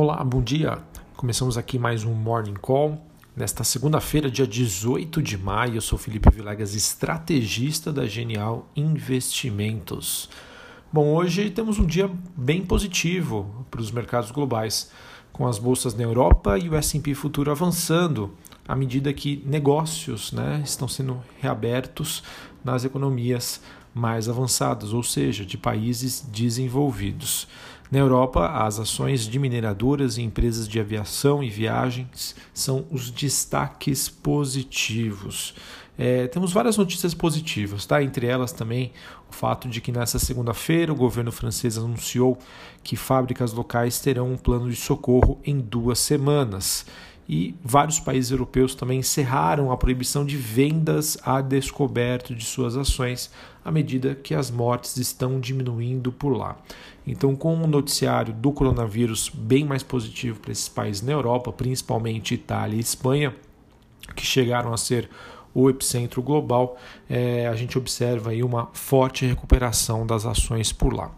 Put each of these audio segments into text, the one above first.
Olá, bom dia. Começamos aqui mais um Morning Call. Nesta segunda-feira, dia 18 de maio, eu sou Felipe Vilegas, estrategista da Genial Investimentos. Bom, hoje temos um dia bem positivo para os mercados globais, com as bolsas na Europa e o S&P futuro avançando à medida que negócios né, estão sendo reabertos nas economias mais avançadas, ou seja, de países desenvolvidos. Na Europa, as ações de mineradoras e empresas de aviação e viagens são os destaques positivos. É, temos várias notícias positivas, tá? entre elas também o fato de que nessa segunda-feira o governo francês anunciou que fábricas locais terão um plano de socorro em duas semanas e vários países europeus também encerraram a proibição de vendas a descoberto de suas ações à medida que as mortes estão diminuindo por lá. Então, com o noticiário do coronavírus bem mais positivo para esses países na Europa, principalmente Itália e Espanha, que chegaram a ser o epicentro global, é, a gente observa aí uma forte recuperação das ações por lá.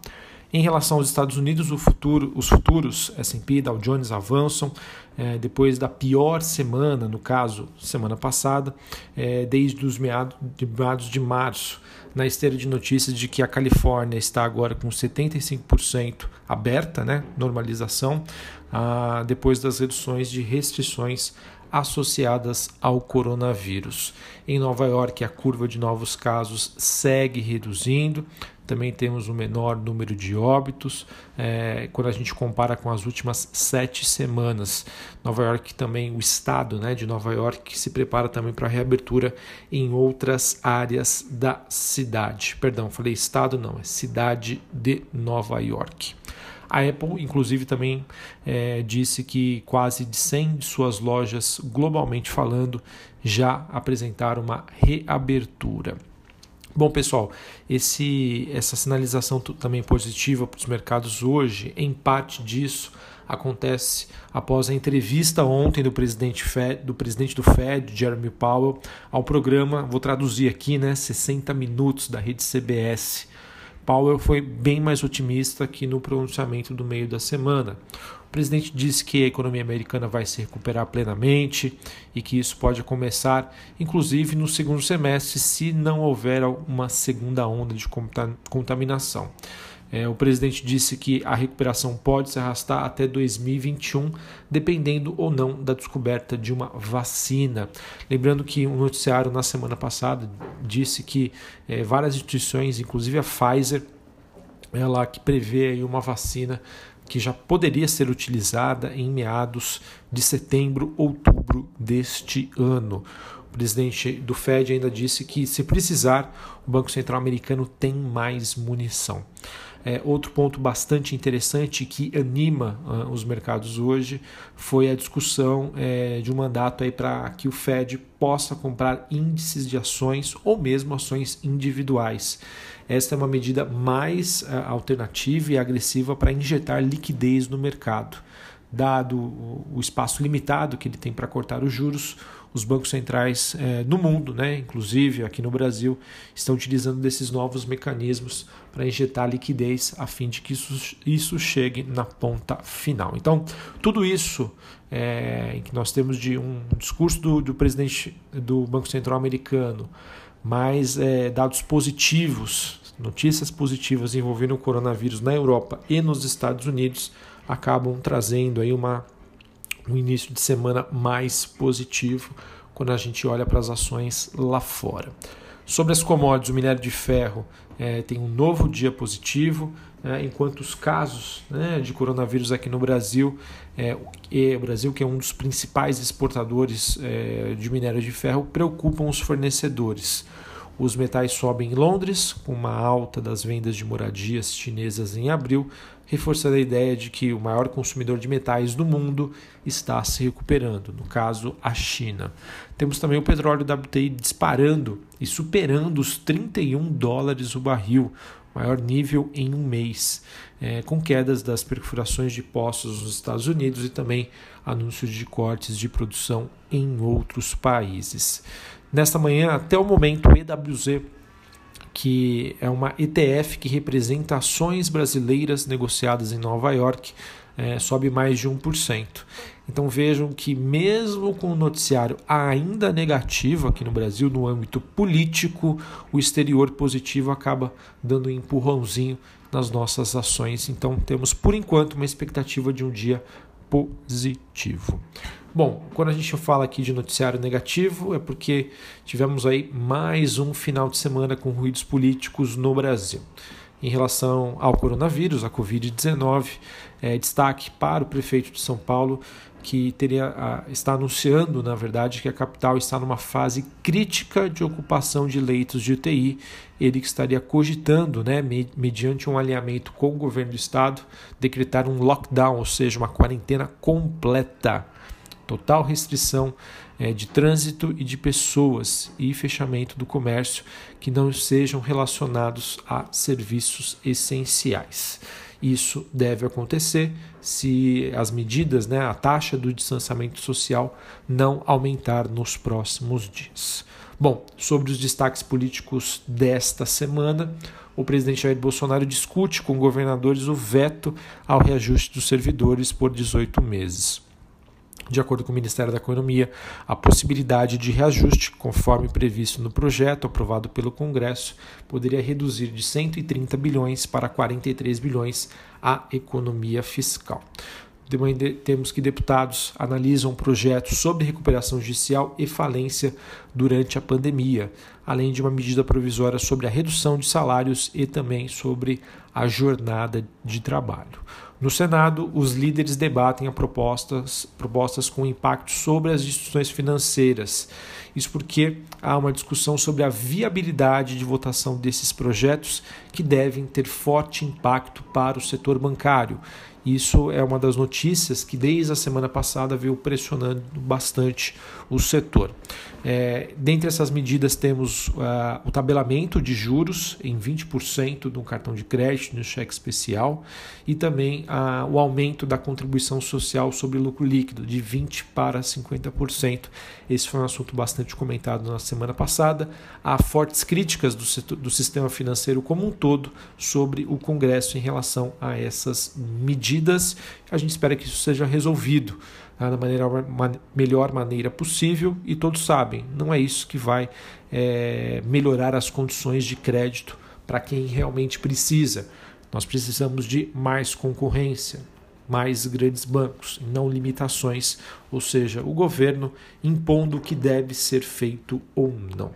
Em relação aos Estados Unidos, futuro, os futuros S&P Dow Jones avançam é, depois da pior semana, no caso, semana passada, é, desde os meados de, meados de março, na esteira de notícias de que a Califórnia está agora com 75% aberta, né, normalização, ah, depois das reduções de restrições associadas ao coronavírus. Em Nova York, a curva de novos casos segue reduzindo, também temos um menor número de óbitos é, quando a gente compara com as últimas sete semanas. Nova York também, o estado né, de Nova York se prepara também para a reabertura em outras áreas da cidade. Perdão, falei estado não, é cidade de Nova York. A Apple, inclusive, também é, disse que quase de 100 de suas lojas, globalmente falando, já apresentaram uma reabertura. Bom, pessoal, esse, essa sinalização também positiva para os mercados hoje, em parte disso acontece após a entrevista ontem do presidente, Fed, do presidente do Fed, Jeremy Powell, ao programa, vou traduzir aqui, né, 60 minutos da rede CBS. Powell foi bem mais otimista que no pronunciamento do meio da semana. O presidente disse que a economia americana vai se recuperar plenamente e que isso pode começar, inclusive, no segundo semestre, se não houver uma segunda onda de contaminação. É, o presidente disse que a recuperação pode se arrastar até 2021, dependendo ou não da descoberta de uma vacina. Lembrando que um noticiário na semana passada disse que é, várias instituições, inclusive a Pfizer, ela que prevê uma vacina que já poderia ser utilizada em meados de setembro, outubro deste ano. O presidente do Fed ainda disse que, se precisar, o Banco Central americano tem mais munição. É, outro ponto bastante interessante que anima uh, os mercados hoje foi a discussão é, de um mandato para que o Fed possa comprar índices de ações ou mesmo ações individuais. Esta é uma medida mais uh, alternativa e agressiva para injetar liquidez no mercado. Dado o espaço limitado que ele tem para cortar os juros, os bancos centrais é, no mundo, né, inclusive aqui no Brasil, estão utilizando desses novos mecanismos para injetar liquidez a fim de que isso, isso chegue na ponta final. Então, tudo isso é, que nós temos de um discurso do, do presidente do Banco Central americano, mais é, dados positivos, notícias positivas envolvendo o coronavírus na Europa e nos Estados Unidos, acabam trazendo aí uma um início de semana mais positivo quando a gente olha para as ações lá fora. Sobre as commodities, o minério de ferro é, tem um novo dia positivo, né, enquanto os casos né, de coronavírus aqui no Brasil, é, o Brasil, que é um dos principais exportadores é, de minério de ferro, preocupam os fornecedores. Os metais sobem em Londres, com uma alta das vendas de moradias chinesas em abril, reforçando a ideia de que o maior consumidor de metais do mundo está se recuperando, no caso, a China. Temos também o petróleo WTI disparando e superando os 31 dólares o barril, maior nível em um mês, é, com quedas das perfurações de poços nos Estados Unidos e também anúncios de cortes de produção em outros países. Nesta manhã, até o momento, o EWZ, que é uma ETF que representa ações brasileiras negociadas em Nova York, é, sobe mais de 1%. Então vejam que, mesmo com o noticiário ainda negativo aqui no Brasil, no âmbito político, o exterior positivo acaba dando um empurrãozinho nas nossas ações. Então temos, por enquanto, uma expectativa de um dia positivo. Bom, quando a gente fala aqui de noticiário negativo, é porque tivemos aí mais um final de semana com ruídos políticos no Brasil em relação ao coronavírus, a Covid-19. É, destaque para o prefeito de São Paulo, que teria, está anunciando, na verdade, que a capital está numa fase crítica de ocupação de leitos de UTI. Ele que estaria cogitando, né, mediante um alinhamento com o governo do estado, decretar um lockdown, ou seja, uma quarentena completa total restrição é, de trânsito e de pessoas e fechamento do comércio que não sejam relacionados a serviços essenciais. Isso deve acontecer se as medidas, né, a taxa do distanciamento social não aumentar nos próximos dias. Bom, sobre os destaques políticos desta semana, o presidente Jair Bolsonaro discute com governadores o veto ao reajuste dos servidores por 18 meses de acordo com o Ministério da Economia, a possibilidade de reajuste, conforme previsto no projeto aprovado pelo Congresso, poderia reduzir de 130 bilhões para 43 bilhões a economia fiscal. Temos que deputados analisam projetos sobre recuperação judicial e falência durante a pandemia, além de uma medida provisória sobre a redução de salários e também sobre a jornada de trabalho. No Senado, os líderes debatem a propostas, propostas com impacto sobre as instituições financeiras. Isso porque há uma discussão sobre a viabilidade de votação desses projetos que devem ter forte impacto para o setor bancário isso é uma das notícias que desde a semana passada veio pressionando bastante o setor. É, dentre essas medidas temos uh, o tabelamento de juros em 20% do cartão de crédito no cheque especial e também uh, o aumento da contribuição social sobre lucro líquido de 20% para 50%. Esse foi um assunto bastante comentado na semana passada. Há fortes críticas do, setor, do sistema financeiro como um todo sobre o Congresso em relação a essas medidas medidas. A gente espera que isso seja resolvido tá, da maneira, man, melhor maneira possível e todos sabem, não é isso que vai é, melhorar as condições de crédito para quem realmente precisa. Nós precisamos de mais concorrência, mais grandes bancos, não limitações, ou seja, o governo impondo o que deve ser feito ou não.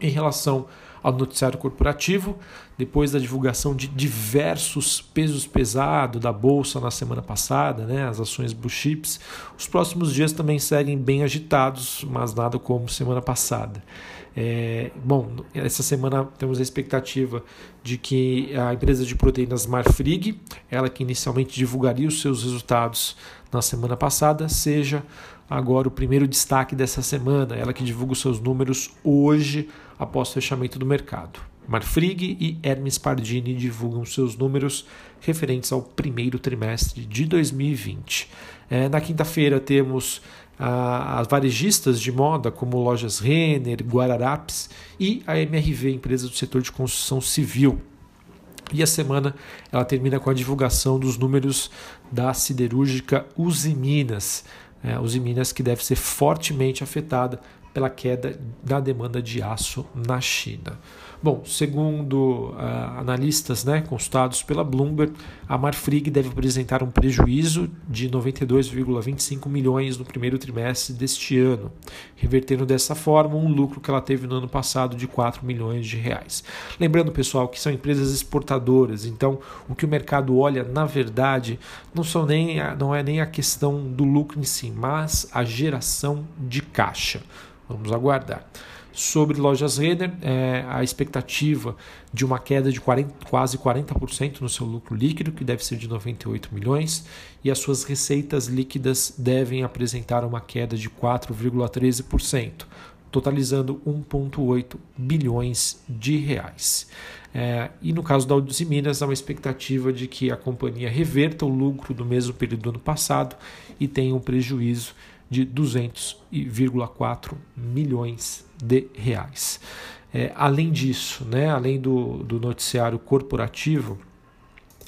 Em relação ao noticiário corporativo, depois da divulgação de diversos pesos pesados da bolsa na semana passada, né, as ações Blue Chips, os próximos dias também seguem bem agitados, mas nada como semana passada. É, bom, essa semana temos a expectativa de que a empresa de proteínas Marfrig, ela que inicialmente divulgaria os seus resultados na semana passada, seja agora o primeiro destaque dessa semana, ela que divulga os seus números hoje após o fechamento do mercado. Marfrig e Hermes Pardini divulgam seus números referentes ao primeiro trimestre de 2020. É, na quinta-feira temos ah, as varejistas de moda como lojas Renner, Guararapes e a MRV, empresa do setor de construção civil. E a semana ela termina com a divulgação dos números da siderúrgica Uzi Minas, é, Minas que deve ser fortemente afetada pela queda da demanda de aço na China. Bom, segundo uh, analistas né, consultados pela Bloomberg, a Marfrig deve apresentar um prejuízo de 92,25 milhões no primeiro trimestre deste ano, revertendo dessa forma um lucro que ela teve no ano passado de 4 milhões de reais. Lembrando, pessoal, que são empresas exportadoras, então o que o mercado olha, na verdade, não, são nem a, não é nem a questão do lucro em si, mas a geração de caixa. Vamos aguardar. Sobre lojas Renner, é, a expectativa de uma queda de 40, quase 40% no seu lucro líquido, que deve ser de 98 milhões, e as suas receitas líquidas devem apresentar uma queda de 4,13%, totalizando 1,8 bilhões de reais. É, e no caso da Uzi Minas, há uma expectativa de que a companhia reverta o lucro do mesmo período do ano passado e tenha um prejuízo de 200,4 milhões de reais. É, além disso, né, além do, do noticiário corporativo,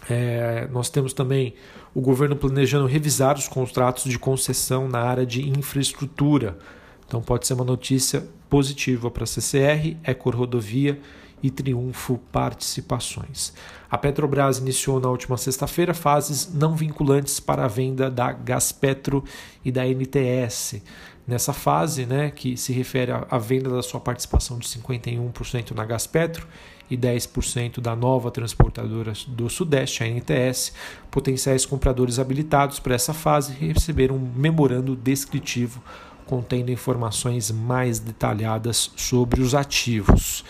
é, nós temos também o governo planejando revisar os contratos de concessão na área de infraestrutura. Então pode ser uma notícia positiva para a CCR, Ecor Rodovia e Triunfo Participações. A Petrobras iniciou na última sexta-feira fases não vinculantes para a venda da Gaspetro e da NTS. Nessa fase, né, que se refere à venda da sua participação de 51% na Gaspetro e 10% da nova transportadora do Sudeste, a NTS, potenciais compradores habilitados para essa fase receberam um memorando descritivo contendo informações mais detalhadas sobre os ativos.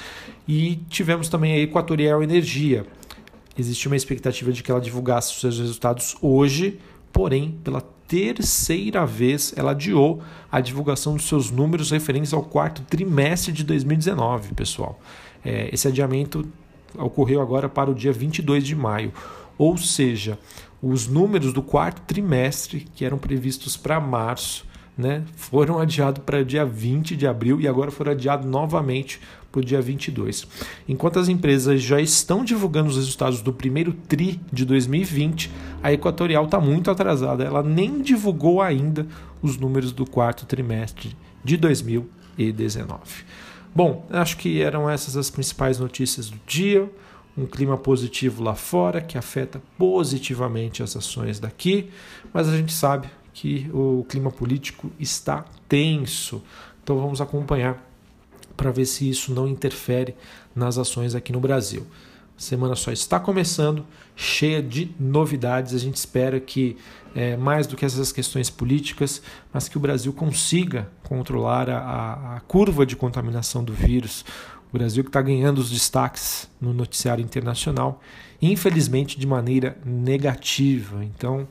E tivemos também a Equatorial Energia. Existia uma expectativa de que ela divulgasse os seus resultados hoje, porém, pela terceira vez, ela adiou a divulgação dos seus números referentes ao quarto trimestre de 2019, pessoal. É, esse adiamento ocorreu agora para o dia 22 de maio, ou seja, os números do quarto trimestre, que eram previstos para março, né, foram adiados para dia 20 de abril e agora foram adiados novamente para o dia 22. Enquanto as empresas já estão divulgando os resultados do primeiro TRI de 2020, a Equatorial está muito atrasada. Ela nem divulgou ainda os números do quarto trimestre de 2019. Bom, acho que eram essas as principais notícias do dia. Um clima positivo lá fora que afeta positivamente as ações daqui, mas a gente sabe que o clima político está tenso. Então vamos acompanhar para ver se isso não interfere nas ações aqui no Brasil. A semana só está começando, cheia de novidades. A gente espera que, é, mais do que essas questões políticas, mas que o Brasil consiga controlar a, a curva de contaminação do vírus. O Brasil que está ganhando os destaques no noticiário internacional, infelizmente de maneira negativa. Então,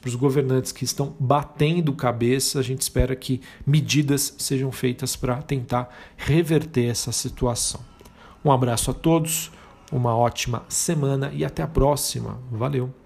para os governantes que estão batendo cabeça, a gente espera que medidas sejam feitas para tentar reverter essa situação. Um abraço a todos, uma ótima semana e até a próxima. Valeu!